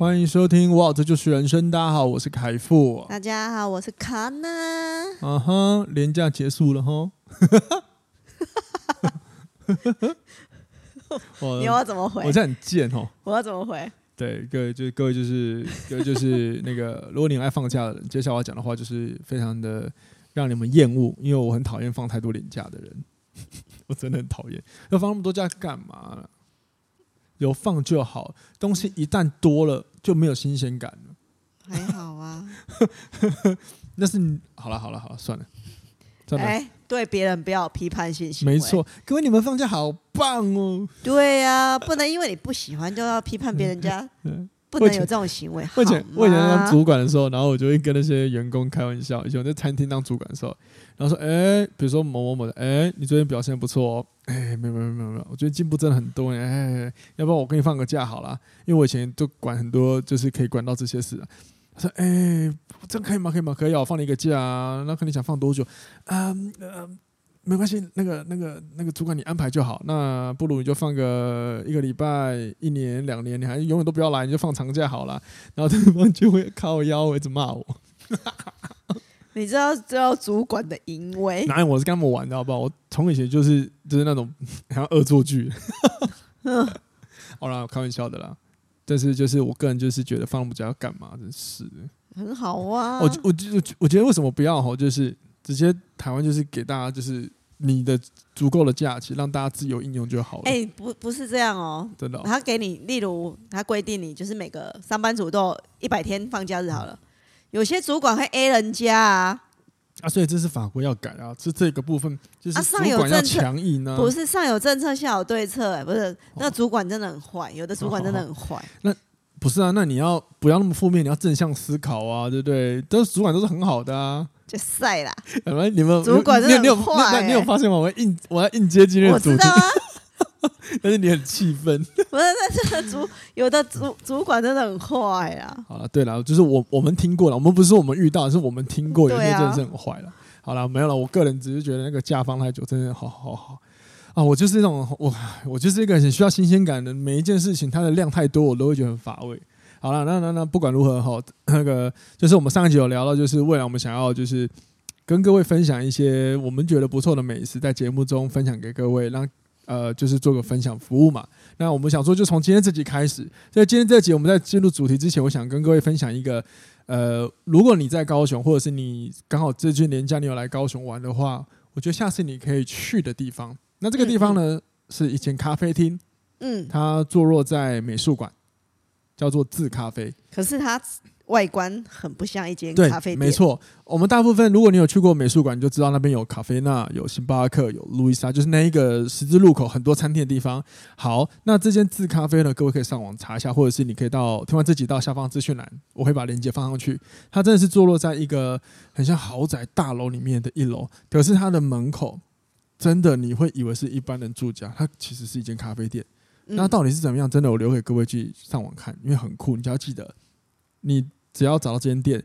欢迎收听，哇，这就是人生。大家好，我是凯富。大家好，我是卡娜。啊哈，连假结束了哈。你要怎么回？我这很贱哦。我要怎么回？对，各位就各位就是 各位就是那个，如果你爱放假的人，接下来我要讲的话就是非常的让你们厌恶，因为我很讨厌放太多年假的人。我真的很讨厌，要放那么多假干嘛？有放就好，东西一旦多了就没有新鲜感了。还好啊，那是好了好了好了，算了。哎、欸，对别人不要批判性行为。没错，各位你们放假好棒哦。对呀、啊，不能因为你不喜欢就要批判别人家，不能有这种行为。我以前我以前当主管的时候，然后我就会跟那些员工开玩笑。以前我在餐厅当主管的时候，然后说：“哎、欸，比如说某某某的，哎、欸，你最近表现不错哦。”哎，没有没有没有没有，我觉得进步真的很多哎，要不然我给你放个假好了，因为我以前都管很多，就是可以管到这些事。他说：“哎，这可以吗？可以吗？可以啊，我放你一个假啊。那看你想放多久？嗯呃，没关系，那个那个那个主管你安排就好。那不如你就放个一个礼拜、一年、两年，你还永远都不要来，你就放长假好了。然后对方就会靠腰，一直骂我。”你知道知道主管的淫威？哪有，我是跟他们玩的，好不好？我从以前就是就是那种 像恶作剧。好啦，开玩笑的啦。但是就是我个人就是觉得放不假要干嘛？真是的。很好啊。我我我我觉得为什么不要吼？就是直接台湾就是给大家就是你的足够的假期，让大家自由应用就好了。哎、欸，不不是这样哦。真的、哦。他给你，例如他规定你就是每个上班族都一百天放假日好了。有些主管会 A 人家啊，啊，所以这是法规要改啊，是这个部分就是主管要强硬呢、啊啊。不是上有政策下有对策、欸，不是那、主管真的很坏，有的主管真的很坏、哦。那不是啊，那你要不要那么负面？你要正向思考啊，对不对？都是主管都是很好的啊，就晒啦。你们你们主管真的很坏、欸，你有发现吗？我要应我要应接今天的主题。但是你很气愤，不是？那这个主有的主主管真的很坏啊。好了，对了，就是我我们听过了，我们不是我们遇到，是我们听过，有些真的是很坏了、啊。好了，没有了。我个人只是觉得那个假放太久，真的好好好啊！我就是那种我我就是一个很需要新鲜感的，每一件事情它的量太多，我都会觉得很乏味。好了，那那那不管如何哈，那个就是我们上一集有聊到，就是未来我们想要就是跟各位分享一些我们觉得不错的美食，在节目中分享给各位，让。呃，就是做个分享服务嘛。那我们想说，就从今天这集开始，在今天这集，我们在进入主题之前，我想跟各位分享一个，呃，如果你在高雄，或者是你刚好这句年假你有来高雄玩的话，我觉得下次你可以去的地方。那这个地方呢，是一间咖啡厅，嗯，它坐落在美术馆，叫做自咖啡。可是它。外观很不像一间咖啡店。没错，我们大部分如果你有去过美术馆，你就知道那边有卡菲娜、有星巴克、有路易莎，就是那一个十字路口很多餐厅的地方。好，那这间自咖啡呢，各位可以上网查一下，或者是你可以到听完这集到下方资讯栏，我会把链接放上去。它真的是坐落在一个很像豪宅大楼里面的一楼，可是它的门口真的你会以为是一般人住家，它其实是一间咖啡店。那到底是怎么样？真的，我留给各位去上网看，因为很酷。你只要记得你。只要找到这间店，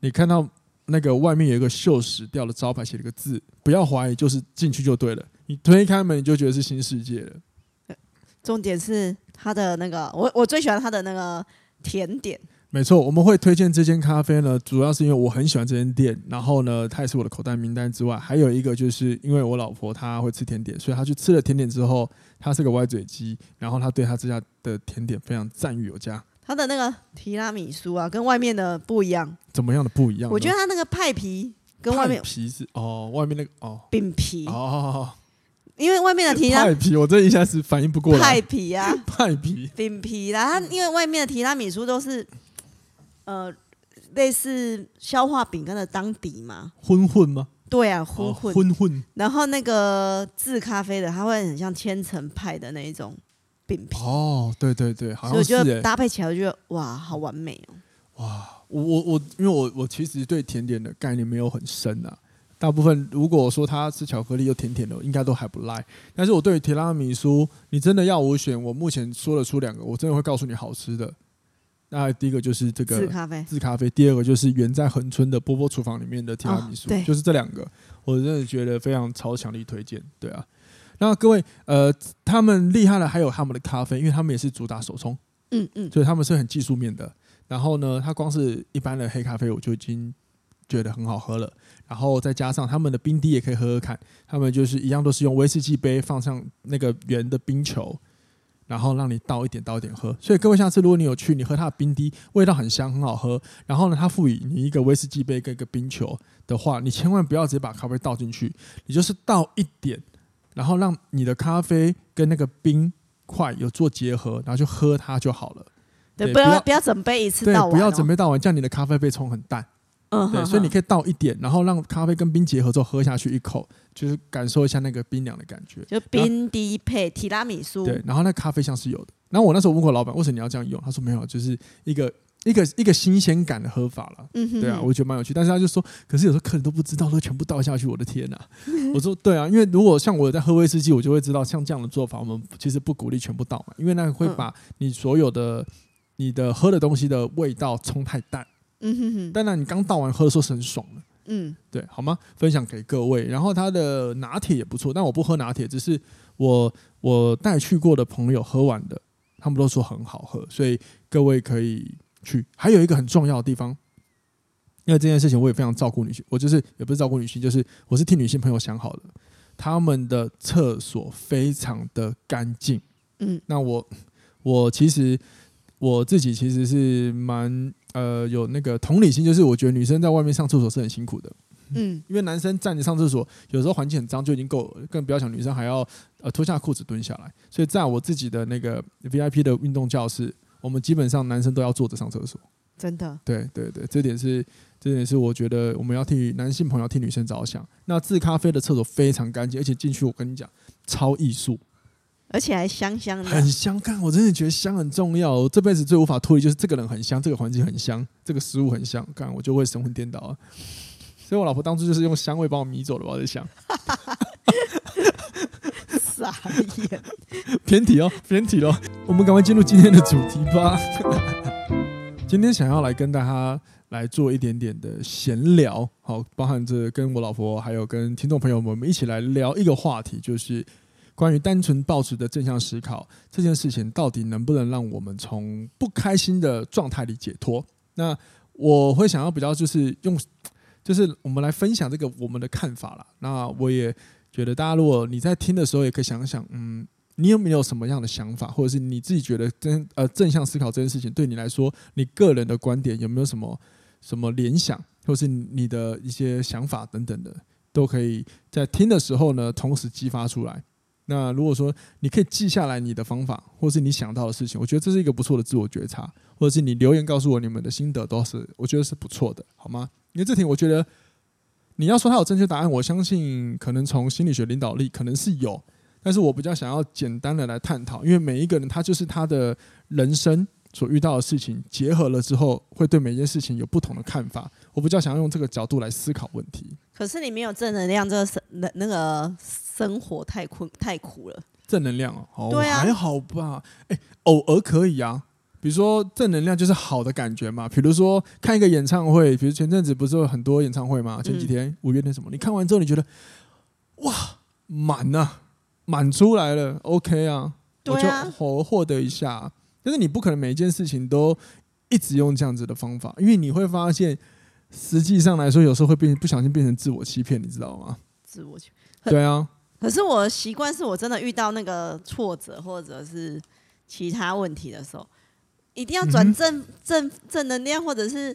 你看到那个外面有一个锈蚀掉的招牌，写了个字，不要怀疑，就是进去就对了。你推开门，你就觉得是新世界了。重点是它的那个，我我最喜欢它的那个甜点。没错，我们会推荐这间咖啡呢，主要是因为我很喜欢这间店，然后呢，它也是我的口袋名单之外，还有一个就是因为我老婆她会吃甜点，所以她去吃了甜点之后，她是个歪嘴鸡，然后她对她这家的甜点非常赞誉有加。它的那个提拉米苏啊，跟外面的不一样。怎么样的不一样？我觉得它那个派皮跟外面皮是哦，外面那个哦饼皮哦，因为外面的提拉派皮，我这一下子反应不过来。派皮啊，派皮饼皮啦，它因为外面的提拉米苏都是呃类似消化饼干的当底嘛，混混吗？对啊，混混、哦、混混。然后那个制咖啡的，它会很像千层派的那一种饼皮。哦，对对对，好像是，所以我觉得搭配起来，我觉得哇，好完美哦！哇，我我我，因为我我其实对甜点的概念没有很深啊。大部分如果说他吃巧克力又甜甜的，应该都还不赖。但是我对于提拉米苏，你真的要我选，我目前说得出两个，我真的会告诉你好吃的。那第一个就是这个自咖啡，自咖啡。第二个就是原在恒春的波波厨房里面的提拉米苏，哦、就是这两个，我真的觉得非常超强力推荐。对啊，那各位呃，他们厉害的还有他们的咖啡，因为他们也是主打手冲，嗯嗯，所以他们是很技术面的。然后呢，它光是一般的黑咖啡，我就已经觉得很好喝了。然后再加上他们的冰滴也可以喝喝看，他们就是一样都是用威士忌杯放上那个圆的冰球，然后让你倒一点倒一点喝。所以各位下次如果你有去，你喝它的冰滴，味道很香很好喝。然后呢，它赋予你一个威士忌杯跟一个冰球的话，你千万不要直接把咖啡倒进去，你就是倒一点，然后让你的咖啡跟那个冰块有做结合，然后就喝它就好了。对，不要不要准备一次倒完，哦，不要准备倒完，这样你的咖啡被冲很淡。嗯，对，所以你可以倒一点，然后让咖啡跟冰结合之后喝下去一口，就是感受一下那个冰凉的感觉。就冰滴配提拉米苏。对，然后那咖啡香是有的。然后我那时候问过老板，为什么你要这样用？他说没有，就是一个一个一个新鲜感的喝法了。嗯哼，对啊，我觉得蛮有趣。但是他就说，可是有时候客人都不知道，都全部倒下去，我的天呐、啊！我说对啊，因为如果像我在喝威士忌，我就会知道，像这样的做法，我们其实不鼓励全部倒嘛，因为那个会把你所有的。你的喝的东西的味道冲太淡，嗯哼哼。当然，你刚倒完喝的时候是很爽的，嗯，对，好吗？分享给各位。然后它的拿铁也不错，但我不喝拿铁，只是我我带去过的朋友喝完的，他们都说很好喝，所以各位可以去。还有一个很重要的地方，因为这件事情我也非常照顾女性，我就是也不是照顾女性，就是我是替女性朋友想好的。他们的厕所非常的干净，嗯，那我我其实。我自己其实是蛮呃有那个同理心，就是我觉得女生在外面上厕所是很辛苦的，嗯，因为男生站着上厕所，有时候环境很脏就已经够了，更不要想女生还要呃脱下裤子蹲下来。所以在我自己的那个 VIP 的运动教室，我们基本上男生都要坐着上厕所。真的？对对对，这点是这点是我觉得我们要替男性朋友替女生着想。那自咖啡的厕所非常干净，而且进去我跟你讲超艺术。而且还香香的，很香。看，我真的觉得香很重要。我这辈子最无法脱离就是这个人很香，这个环境很香，这个食物很香。看，我就会神魂颠倒啊！所以我老婆当初就是用香味把我迷走了。我在想，傻眼，偏题哦，偏题喽。我们赶快进入今天的主题吧。今天想要来跟大家来做一点点的闲聊，好，包含着跟我老婆还有跟听众朋友们，我们一起来聊一个话题，就是。关于单纯抱持的正向思考这件事情，到底能不能让我们从不开心的状态里解脱？那我会想要比较就是用，就是我们来分享这个我们的看法啦。那我也觉得大家如果你在听的时候，也可以想想，嗯，你有没有什么样的想法，或者是你自己觉得真呃正向思考这件事情对你来说，你个人的观点有没有什么什么联想，或是你的一些想法等等的，都可以在听的时候呢，同时激发出来。那如果说你可以记下来你的方法，或是你想到的事情，我觉得这是一个不错的自我觉察，或者是你留言告诉我你们的心得，都是我觉得是不错的，好吗？因为这题我觉得你要说它有正确答案，我相信可能从心理学领导力可能是有，但是我比较想要简单的来探讨，因为每一个人他就是他的人生所遇到的事情结合了之后，会对每件事情有不同的看法。我比较想要用这个角度来思考问题。可是你没有正能量，这个生那那个生活太困太苦了。正能量哦，哦对啊，还好吧？哎，偶尔可以啊。比如说正能量就是好的感觉嘛。比如说看一个演唱会，比如前阵子不是有很多演唱会嘛？前几天五月天什么？你看完之后你觉得哇满呐，满出来了，OK 啊？我就获获得一下。但是你不可能每一件事情都一直用这样子的方法，因为你会发现。实际上来说，有时候会变不小心变成自我欺骗，你知道吗？自我欺骗。对啊。可是我的习惯是我真的遇到那个挫折或者是其他问题的时候，一定要转正正正能量或者是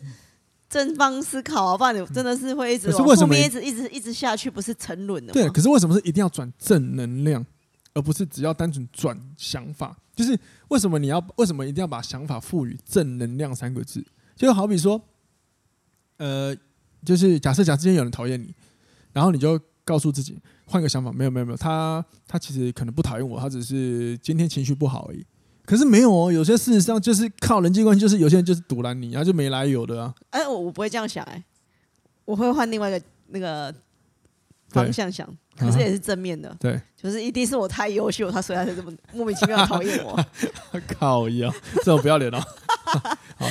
正方思考，不然你真的是会一直往后面一直一直一直下去，不是沉沦的。对，可是为什么是一定要转正能量，而不是只要单纯转想法？就是为什么你要为什么一定要把想法赋予正能量三个字？就好比说。呃，就是假设，假设今天有人讨厌你，然后你就告诉自己换个想法，没有没有没有，他他其实可能不讨厌我，他只是今天情绪不好而已。可是没有哦，有些事实上就是靠人际关系，就是有些人就是堵拦你，然后就没来由的啊。哎，我我不会这样想，哎，我会换另外一个那个方向想，可是也是正面的。对，就是一定是我太优秀，他所以他才这么 莫名其妙讨厌我。靠一样，这种不要脸哦。好，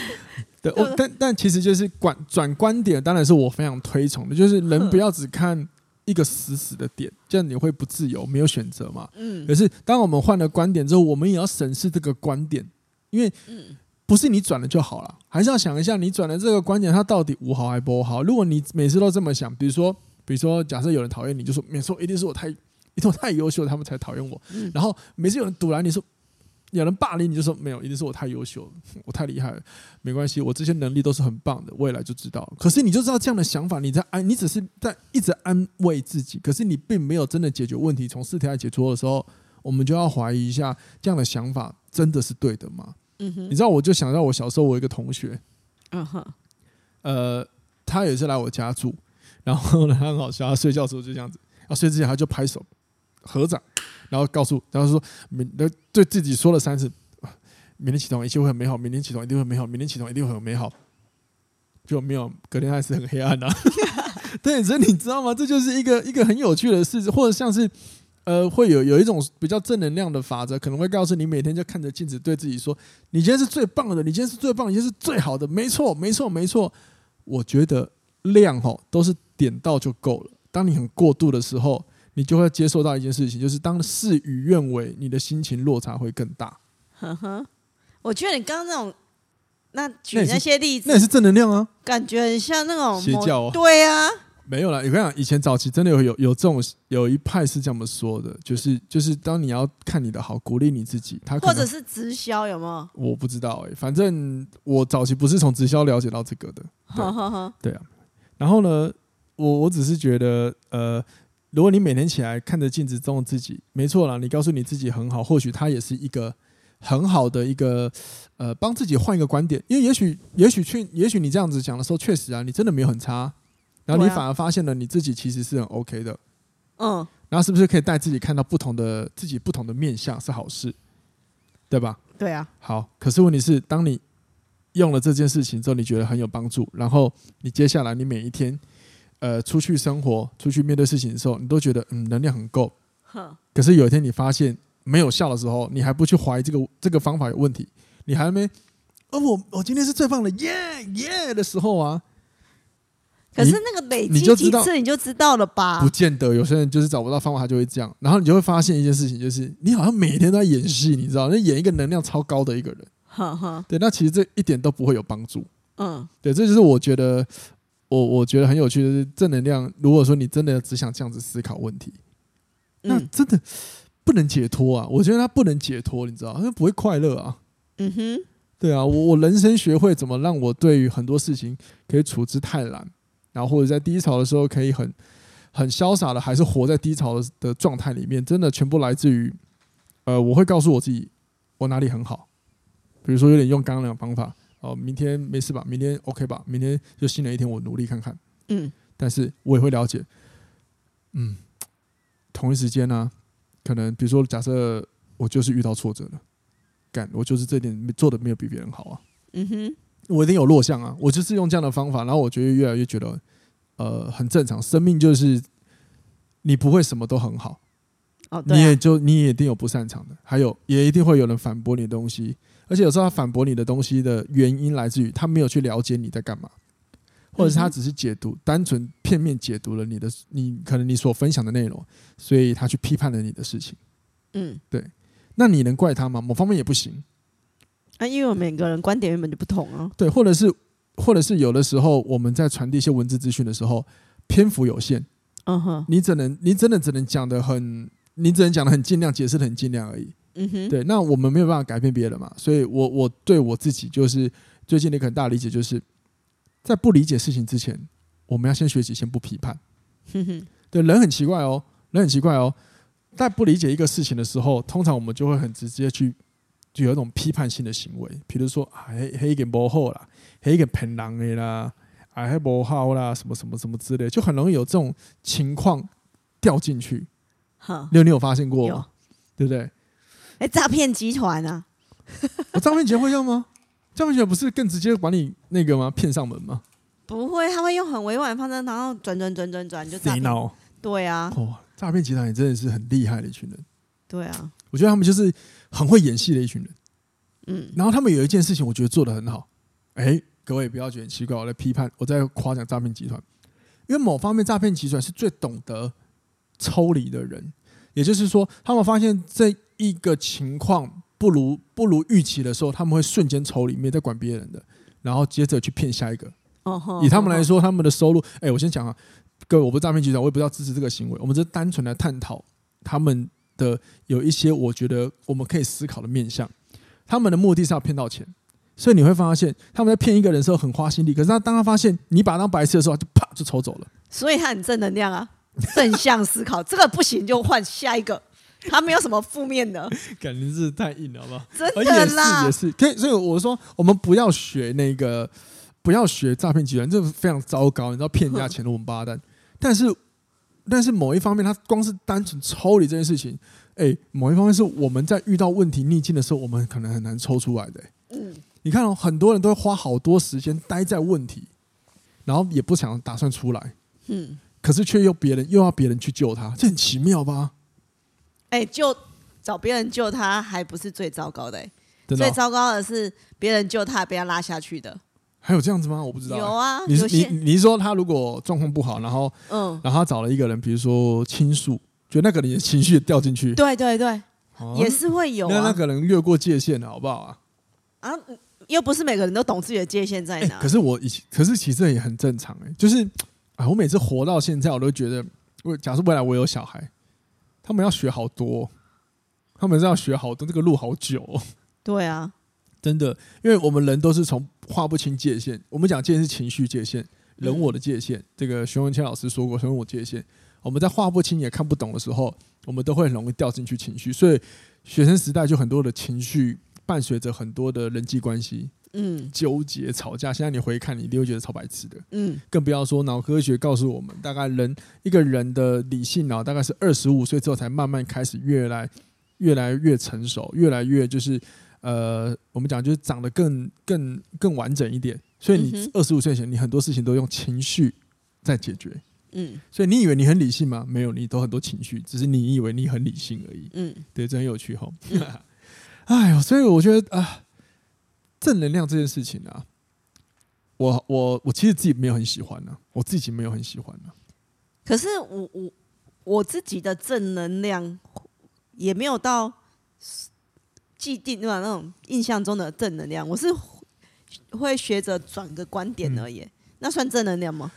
对，我但但其实就是转转观点，当然是我非常推崇的，就是人不要只看。一个死死的点，这样你会不自由，没有选择嘛？嗯。可是当我们换了观点之后，我们也要审视这个观点，因为不是你转了就好了，还是要想一下你转的这个观点，它到底无好还不好？如果你每次都这么想，比如说，比如说，假设有人讨厌你，就说没错，一定是我太，一定我太优秀，他们才讨厌我。然后每次有人堵拦你说。有人霸凌你就说没有，一定是我太优秀了，我太厉害了，没关系，我这些能力都是很棒的，未来就知道。可是你就知道这样的想法，你在安，你只是在一直安慰自己，可是你并没有真的解决问题。从四条解脱的时候，我们就要怀疑一下，这样的想法真的是对的吗？嗯哼，你知道，我就想到我小时候，我一个同学，嗯哼，呃，他也是来我家住，然后呢，他很好笑，他睡觉的时候就这样子，要睡之前他就拍手合掌。然后告诉，然后说明，对自己说了三次，明天起床一切会很美好，明天起床一定会美好，明天起床一定会很美好，就没有，隔天还是很黑暗呐、对，所以你知道吗？这就是一个一个很有趣的事，或者像是呃，会有有一种比较正能量的法则，可能会告诉你，每天就看着镜子，对自己说，你今天是最棒的，你今天是最棒，你今天是最好的，没错，没错，没错。我觉得量哈都是点到就够了，当你很过度的时候。你就会接受到一件事情，就是当事与愿违，你的心情落差会更大。呵呵，我觉得你刚刚那种，那举那些例子，那也是正能量啊，感觉很像那种邪教哦。对啊，没有啦，我跟你讲，以前早期真的有有有这种有一派是这么说的，就是就是当你要看你的好，鼓励你自己，他或者是直销有没有？我不知道哎、欸，反正我早期不是从直销了解到这个的。对，呵呵呵对啊，然后呢，我我只是觉得呃。如果你每天起来看着镜子中的自己，没错啦，你告诉你自己很好，或许它也是一个很好的一个呃，帮自己换一个观点。因为也许，也许去，也许你这样子讲的时候，确实啊，你真的没有很差，然后你反而发现了你自己其实是很 OK 的。嗯，然后是不是可以带自己看到不同的自己不同的面相是好事，对吧？对啊。好，可是问题是，当你用了这件事情之后，你觉得很有帮助，然后你接下来你每一天。呃，出去生活、出去面对事情的时候，你都觉得嗯能量很够。可是有一天你发现没有效的时候，你还不去怀疑这个这个方法有问题，你还没哦，我我今天是最棒的，耶耶的时候啊。可是那个累积几次你就知道了吧？不见得，有些人就是找不到方法，他就会这样。然后你就会发现一件事情，就是你好像每天都在演戏，你知道，那演一个能量超高的一个人。对，那其实这一点都不会有帮助。嗯，对，这就是我觉得。我我觉得很有趣的是正能量。如果说你真的只想这样子思考问题，那真的不能解脱啊！我觉得他不能解脱，你知道，他不会快乐啊。嗯哼，对啊，我我人生学会怎么让我对于很多事情可以处之泰然，然后或者在低潮的时候可以很很潇洒的，还是活在低潮的的状态里面，真的全部来自于呃，我会告诉我自己我哪里很好，比如说有点用刚刚那种方法。哦，明天没事吧？明天 OK 吧？明天就新的一天，我努力看看。嗯，但是我也会了解，嗯，同一时间呢、啊，可能比如说，假设我就是遇到挫折了，干，我就是这点做的没有比别人好啊。嗯哼，我一定有弱项啊。我就是用这样的方法，然后我觉得越来越觉得，呃，很正常。生命就是你不会什么都很好，哦，你也就你也一定有不擅长的，还有也一定会有人反驳你的东西。而且有时候他反驳你的东西的原因来自于他没有去了解你在干嘛，或者是他只是解读单纯片面解读了你的你可能你所分享的内容，所以他去批判了你的事情。嗯，对。那你能怪他吗？某方面也不行。啊，因为我们每个人观点原本就不同啊。对，或者是或者是有的时候我们在传递一些文字资讯的时候，篇幅有限。嗯哼，你只能你真的只能讲的很，你只能讲的很尽量，解释的很尽量而已。嗯哼，对，那我们没有办法改变别人嘛，所以我我对我自己就是最近的一个很大的理解，就是在不理解事情之前，我们要先学习先不批判。哼哼，对，人很奇怪哦，人很奇怪哦，在不理解一个事情的时候，通常我们就会很直接去就有一种批判性的行为，比如说啊，黑黑给不好啦，黑给骗人的啦，啊，黑不好啦，什么什么什么之类，就很容易有这种情况掉进去。好，你有你有发现过吗？对不对？哎，诈骗集团啊！我诈骗集团会用吗？诈骗集团不是更直接把你那个吗？骗上门吗？不会，他会用很委婉的方式，然后转转转转转就诈骗。对啊，哦，诈骗集团也真的是很厉害的一群人。对啊，我觉得他们就是很会演戏的一群人。嗯，然后他们有一件事情，我觉得做的很好。哎，各位不要觉得很奇怪，我在批判，我在夸奖诈骗集团，因为某方面诈骗集团是最懂得抽离的人，也就是说，他们发现这一个情况不如不如预期的时候，他们会瞬间抽离，没在管别人的，然后接着去骗下一个。哦，以他们来说，他们的收入，哎，我先讲啊，各位，我不是诈骗集团，我也不知道支持这个行为，我们只是单纯来探讨他们的有一些我觉得我们可以思考的面向。他们的目的是要骗到钱，所以你会发现他们在骗一个人的时候很花心力，可是他当他发现你把他当白痴的时候，就啪就抽走了。所以他很正能量啊，正向思考，这个不行就换下一个，他没有什么负面的。感觉是太硬了，好不好？真的啦，也是，也是。可以，所以我说我们不要学那个，不要学诈骗集团，这个非常糟糕。你知道骗人家钱的王八蛋，但是但是某一方面，他光是单纯抽离这件事情。哎、欸，某一方面是我们在遇到问题逆境的时候，我们可能很难抽出来的、欸。嗯，你看哦，很多人都会花好多时间待在问题，然后也不想打算出来。嗯，可是却又别人又要别人去救他，这很奇妙吧？哎、欸，就找别人救他，还不是最糟糕的、欸。最糟糕的是别人救他，被他拉下去的。还有这样子吗？我不知道、欸。有啊，你是你你是说他如果状况不好，然后嗯，然后他找了一个人，比如说倾诉。就那个人的情绪掉进去，对对对，啊、也是会有、啊。那那个人越过界限了，好不好啊？啊，又不是每个人都懂自己的界限在哪。欸、可是我以前，可是其实也很正常哎、欸。就是啊，我每次活到现在，我都觉得，我假设未来我有小孩，他们要学好多，他们是要学好多，这个路好久、哦。对啊，真的，因为我们人都是从划不清界限。我们讲界限是情绪界限，人我的界限。嗯、这个熊文谦老师说过，人我界限。我们在画不清也看不懂的时候，我们都会很容易掉进去情绪，所以学生时代就很多的情绪伴随着很多的人际关系，嗯，纠结、吵架。现在你回看，你一定会觉得超白痴的，嗯，更不要说脑科学告诉我们，大概人一个人的理性脑大概是二十五岁之后才慢慢开始越来越来越成熟，越来越就是呃，我们讲就是长得更更更完整一点。所以你二十五岁前，你很多事情都用情绪在解决。嗯，所以你以为你很理性吗？没有，你都很多情绪，只是你以为你很理性而已。嗯，对，这很有趣哈。哎呦，所以我觉得啊，正能量这件事情啊，我我我其实自己没有很喜欢呢、啊，我自己没有很喜欢呢、啊。可是我我我自己的正能量也没有到既定对吧？那种印象中的正能量，我是会学着转个观点而已。嗯、那算正能量吗？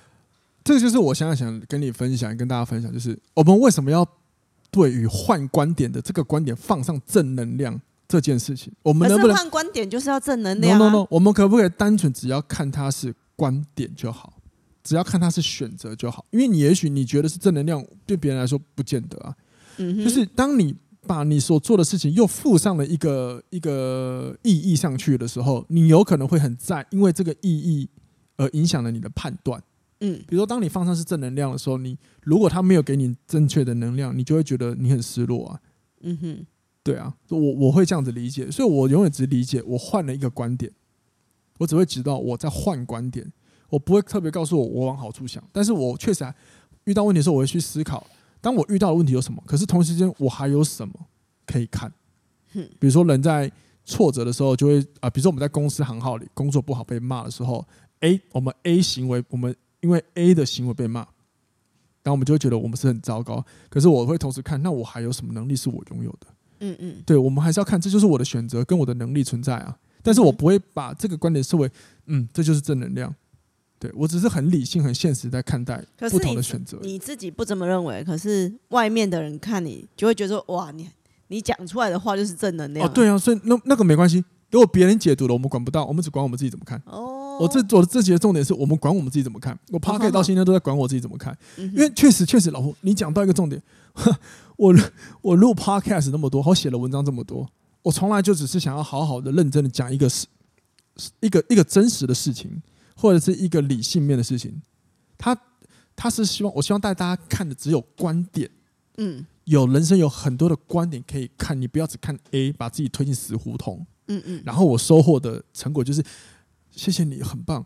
这个就是我现在想跟你分享，跟大家分享，就是我们为什么要对于换观点的这个观点放上正能量这件事情？我们能不能换观点就是要正能量？No No No，我们可不可以单纯只要看它是观点就好，只要看它是选择就好？因为你也许你觉得是正能量，对别人来说不见得啊。嗯哼，就是当你把你所做的事情又附上了一个一个意义上去的时候，你有可能会很在因为这个意义而影响了你的判断。嗯，比如说，当你放上是正能量的时候，你如果他没有给你正确的能量，你就会觉得你很失落啊。嗯哼，对啊，我我会这样子理解，所以我永远只理解我换了一个观点，我只会知道我在换观点，我不会特别告诉我我往好处想，但是我确实还遇到问题的时候，我会去思考，当我遇到的问题有什么，可是同时间我还有什么可以看。嗯，比如说人在挫折的时候，就会啊，比如说我们在公司行号里工作不好被骂的时候，A 我们 A 行为我们。因为 A 的行为被骂，然后我们就会觉得我们是很糟糕。可是我会同时看，那我还有什么能力是我拥有的？嗯嗯，对，我们还是要看，这就是我的选择跟我的能力存在啊。但是我不会把这个观点视为，嗯，这就是正能量。对，我只是很理性、很现实在看待不同的选择。你自己不这么认为，可是外面的人看你就会觉得，哇，你你讲出来的话就是正能量。哦，对啊，所以那那个没关系。如果别人解读了，我们管不到，我们只管我们自己怎么看。哦，我这我的这节的重点是我们管我们自己怎么看。我 Podcast 到现在都在管我自己怎么看，因为确实确实，老胡，你讲到一个重点，我我录 Podcast 那么多，我写了文章这么多，我从来就只是想要好好的、认真的讲一个事，一个一个真实的事情，或者是一个理性面的事情。他他是希望我希望带大家看的只有观点，嗯，有人生有很多的观点可以看，你不要只看 A，把自己推进死胡同。嗯嗯，然后我收获的成果就是，谢谢你，很棒。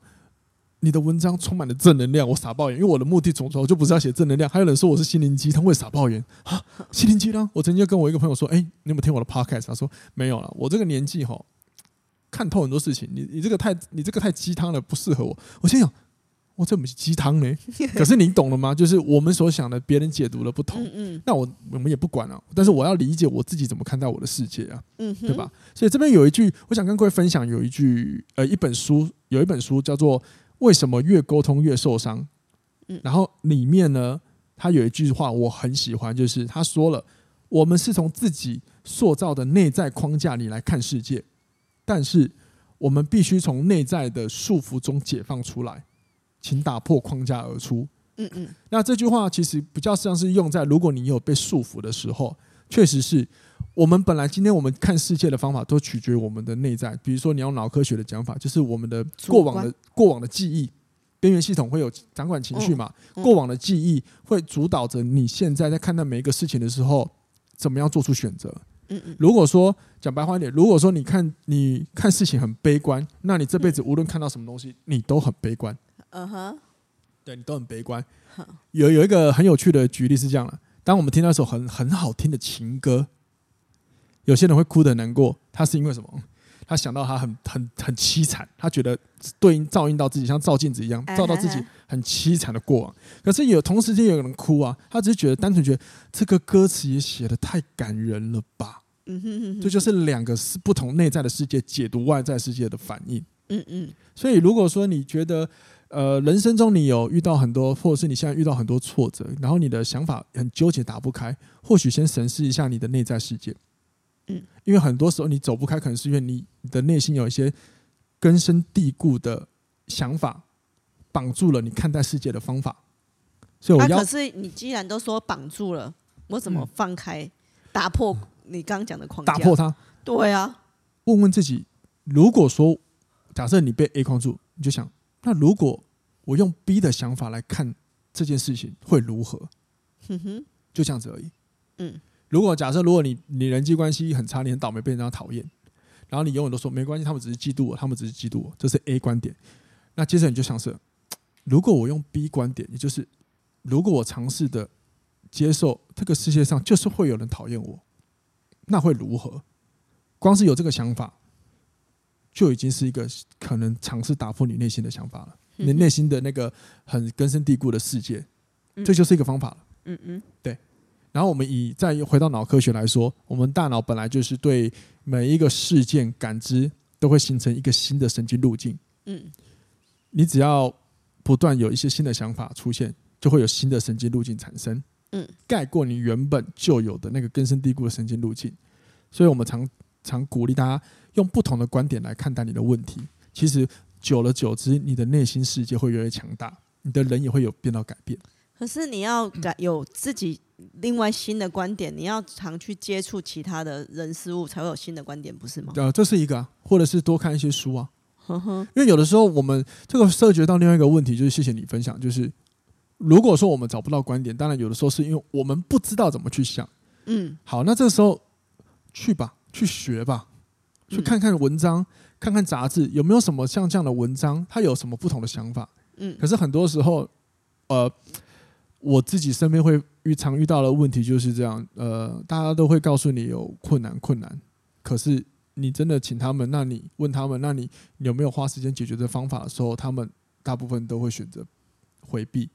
你的文章充满了正能量，我傻爆眼，因为我的目的从头就不是要写正能量。还有人说我是心灵鸡汤，我也傻爆眼啊！心灵鸡汤，我曾经跟我一个朋友说：“哎、欸，你有没有听我的 podcast？” 他说：“没有了，我这个年纪哈，看透很多事情。你你这个太你这个太鸡汤了，不适合我。”我心想：“我这不是鸡汤呢？可是你懂了吗？就是我们所想的，别人解读的不同。嗯嗯，那我我们也不管了。但是我要理解我自己怎么看待我的世界啊，嗯，对吧？所以这边有一句，我想跟各位分享，有一句呃，一本书，有一本书叫做。为什么越沟通越受伤？嗯然后里面呢，他有一句话我很喜欢，就是他说了：“我们是从自己塑造的内在框架里来看世界，但是我们必须从内在的束缚中解放出来，请打破框架而出。”嗯嗯。那这句话其实比较像是用在如果你有被束缚的时候，确实是。我们本来今天我们看世界的方法都取决于我们的内在，比如说你用脑科学的讲法，就是我们的过往的过往的记忆，边缘系统会有掌管情绪嘛？过往的记忆会主导着你现在在看待每一个事情的时候，怎么样做出选择。如果说讲白话一点，如果说你看你看事情很悲观，那你这辈子无论看到什么东西，你都很悲观。嗯哼，对你都很悲观。有有一个很有趣的举例是这样的：当我们听到一首很很好听的情歌。有些人会哭得很难过，他是因为什么？他想到他很很很凄惨，他觉得对应照应到自己，像照镜子一样，照到自己很凄惨的过往。可是有同时间有人哭啊，他只是觉得单纯觉得这个歌词也写的太感人了吧？嗯哼哼，这就是两个是不同内在的世界解读外在世界的反应。嗯嗯。所以如果说你觉得呃人生中你有遇到很多，或者是你现在遇到很多挫折，然后你的想法很纠结打不开，或许先审视一下你的内在世界。嗯，因为很多时候你走不开，可能是因为你你的内心有一些根深蒂固的想法绑住了你看待世界的方法。所以我要，可是你既然都说绑住了，我怎么放开、打破你刚刚讲的框架？打破它？对啊。问问自己，如果说假设你被 A 框住，你就想，那如果我用 B 的想法来看这件事情，会如何？哼哼，就这样子而已。嗯。如果假设，如果你你人际关系很差，你很倒霉被人家讨厌，然后你永远都说没关系，他们只是嫉妒我，他们只是嫉妒我，这是 A 观点。那接着你就想是，如果我用 B 观点，也就是如果我尝试的接受这个世界上就是会有人讨厌我，那会如何？光是有这个想法，就已经是一个可能尝试打破你内心的想法了，你内心的那个很根深蒂固的世界，这就是一个方法了。嗯嗯，对。然后我们以再回到脑科学来说，我们大脑本来就是对每一个事件感知都会形成一个新的神经路径。嗯，你只要不断有一些新的想法出现，就会有新的神经路径产生。嗯，盖过你原本就有的那个根深蒂固的神经路径。所以我们常常鼓励大家用不同的观点来看待你的问题。其实久了久之，你的内心世界会越来越强大，你的人也会有变到改变。可是你要改 有自己另外新的观点，你要常去接触其他的人事物，才会有新的观点，不是吗？呃，这是一个啊，或者是多看一些书啊。因为有的时候我们这个涉及到另外一个问题，就是谢谢你分享，就是如果说我们找不到观点，当然有的时候是因为我们不知道怎么去想。嗯，好，那这个时候去吧，去学吧，去看看文章，看看杂志，有没有什么像这样的文章，它有什么不同的想法？嗯，可是很多时候，呃。我自己身边会遇常遇到的问题就是这样，呃，大家都会告诉你有困难困难，可是你真的请他们，那你问他们，那你有没有花时间解决的方法的时候，他们大部分都会选择回避。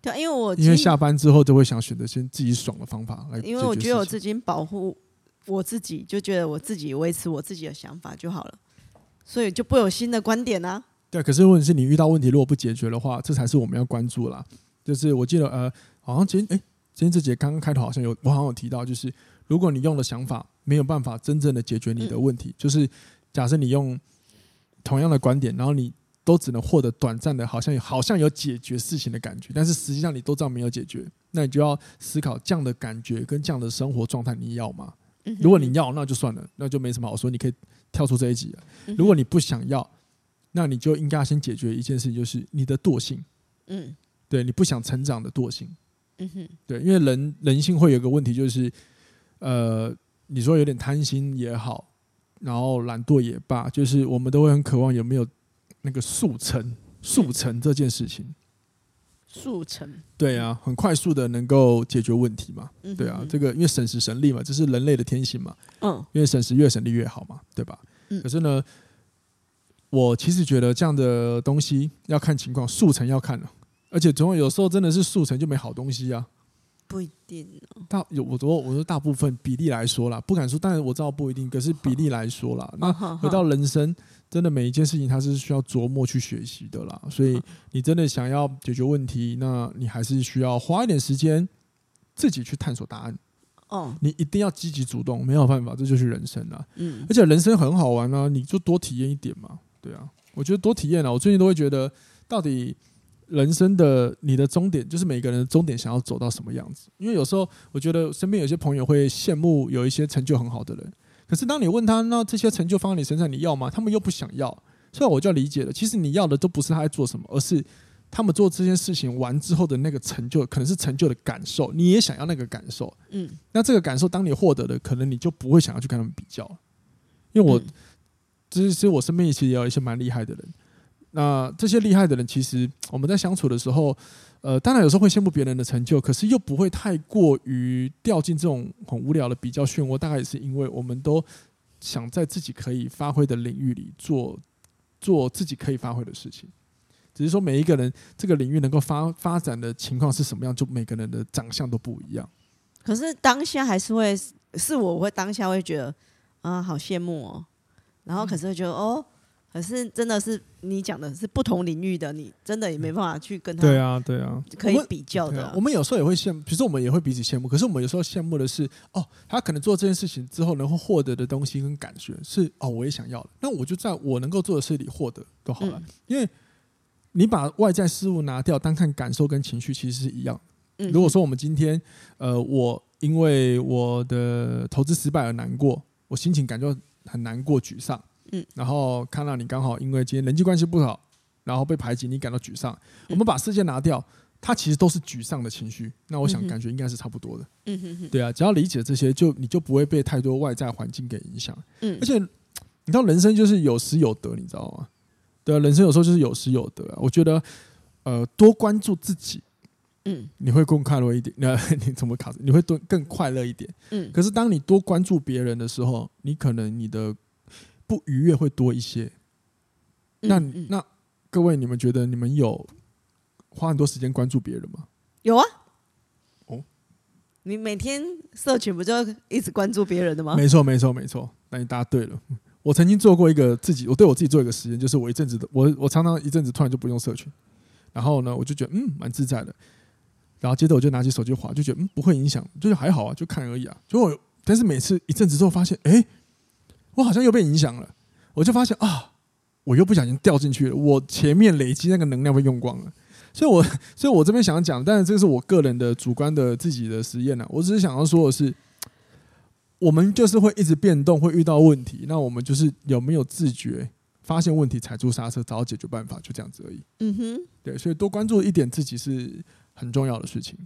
对，因为我因为下班之后都会想选择先自己爽的方法来，因为我觉得我自己保护我自己，就觉得我自己维持我自己的想法就好了，所以就不有新的观点啊。对，可是问题是你遇到问题如果不解决的话，这才是我们要关注啦。就是我记得呃，好像今天哎，今天这节刚刚开头好像有我好像有提到，就是如果你用的想法没有办法真正的解决你的问题，就是假设你用同样的观点，然后你都只能获得短暂的，好像好像有解决事情的感觉，但是实际上你都知道没有解决，那你就要思考这样的感觉跟这样的生活状态你要吗？如果你要，那就算了，那就没什么好说，你可以跳出这一集了。如果你不想要，那你就应该先解决一件事情，就是你的惰性。嗯。对，你不想成长的惰性，嗯哼，对，因为人人性会有个问题，就是，呃，你说有点贪心也好，然后懒惰也罢，就是我们都会很渴望有没有那个速成速成这件事情。速成对啊，很快速的能够解决问题嘛。对啊，这个因为省时省力嘛，这是人类的天性嘛。嗯，因为省时越省力越好嘛，对吧？可是呢，我其实觉得这样的东西要看情况，速成要看了，而且总有有时候真的是速成就没好东西啊。不一定大有我说我说大部分比例来说啦，不敢说，但是我知道不一定。可是比例来说啦，那回到人生，真的每一件事情它是需要琢磨去学习的啦。所以你真的想要解决问题，那你还是需要花一点时间自己去探索答案。哦，你一定要积极主动，没有办法，这就是人生啦。嗯，而且人生很好玩啊，你就多体验一点嘛。对啊，我觉得多体验啊，我最近都会觉得到底。人生的你的终点，就是每个人的终点想要走到什么样子？因为有时候我觉得身边有些朋友会羡慕有一些成就很好的人，可是当你问他，那这些成就放在你身上，你要吗？他们又不想要，所以我就要理解了。其实你要的都不是他在做什么，而是他们做这件事情完之后的那个成就，可能是成就的感受。你也想要那个感受，嗯，那这个感受当你获得的，可能你就不会想要去跟他们比较，因为我，其实、嗯、我身边其实也有一些蛮厉害的人。那这些厉害的人，其实我们在相处的时候，呃，当然有时候会羡慕别人的成就，可是又不会太过于掉进这种很无聊的比较漩涡。大概也是因为我们都想在自己可以发挥的领域里做做自己可以发挥的事情，只是说每一个人这个领域能够发发展的情况是什么样，就每个人的长相都不一样。可是当下还是会是我会当下会觉得啊，好羡慕哦，然后可是会觉得哦。可是真的是你讲的是不同领域的，你真的也没办法去跟他。对啊，对啊，可以比较的、啊我。我们有时候也会羡慕，其实我们也会彼此羡慕。可是我们有时候羡慕的是，哦，他可能做这件事情之后能够获得的东西跟感觉是，哦，我也想要的。那我就在我能够做的事里获得就好了。嗯、因为你把外在事物拿掉，单看感受跟情绪其实是一样。嗯、如果说我们今天，呃，我因为我的投资失败而难过，我心情感觉很难过、沮丧。嗯，然后看到你刚好因为今天人际关系不好，然后被排挤，你感到沮丧。我们把世界拿掉，它其实都是沮丧的情绪。那我想感觉应该是差不多的。嗯哼哼。对啊，只要理解这些，就你就不会被太多外在环境给影响。嗯。而且你知道，人生就是有失有得，你知道吗？对啊，人生有时候就是有失有得啊。我觉得，呃，多关注自己，嗯，你会更快乐一点。那你怎么卡？你会多更快乐一点。嗯。可是当你多关注别人的时候，你可能你的。不愉悦会多一些，那那各位，你们觉得你们有花很多时间关注别人吗？有啊，哦，你每天社群不就一直关注别人的吗？没错，没错，没错。那你答对了。我曾经做过一个自己，我对我自己做一个实验，就是我一阵子的，我我常常一阵子突然就不用社群，然后呢，我就觉得嗯蛮自在的，然后接着我就拿起手机划，就觉得嗯不会影响，就是还好啊，就看而已啊。结果但是每次一阵子之后发现，哎、欸。我好像又被影响了，我就发现啊，我又不小心掉进去了。我前面累积那个能量被用光了，所以我，我 所以我这边想要讲，但是这是我个人的主观的自己的实验呢。我只是想要说的是，我们就是会一直变动，会遇到问题，那我们就是有没有自觉发现问题，踩住刹车，找到解决办法，就这样子而已。嗯哼，对，所以多关注一点自己是很重要的事情。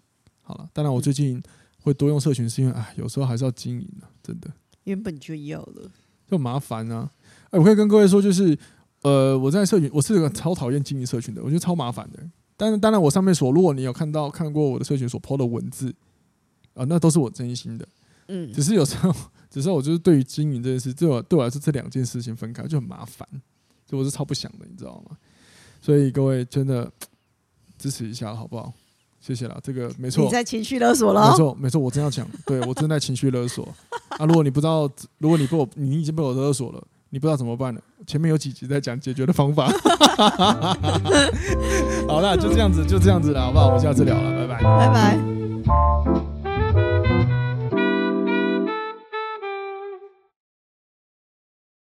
好了，当然我最近会多用社群，是因为哎，有时候还是要经营的，真的。原本就要了。就麻烦啊！哎，我可以跟各位说，就是，呃，我在社群，我是个超讨厌经营社群的，我觉得超麻烦的。但是，当然，我上面所，如果你有看到看过我的社群所 po 的文字，啊、呃，那都是我真心的。嗯，只是有时候，只是我就是对于经营这件事，对我对我来说，这两件事情分开就很麻烦，所以我是超不想的，你知道吗？所以各位真的支持一下，好不好？谢谢啦，这个没错。你在情绪勒索了？没错，没错，我真要讲，对我正在情绪勒索。啊，如果你不知道，如果你被我，你已经被我勒索了，你不知道怎么办了？前面有几集在讲解决的方法。好了，就这样子，就这样子了，好不好？我们下次聊了，拜拜，拜拜。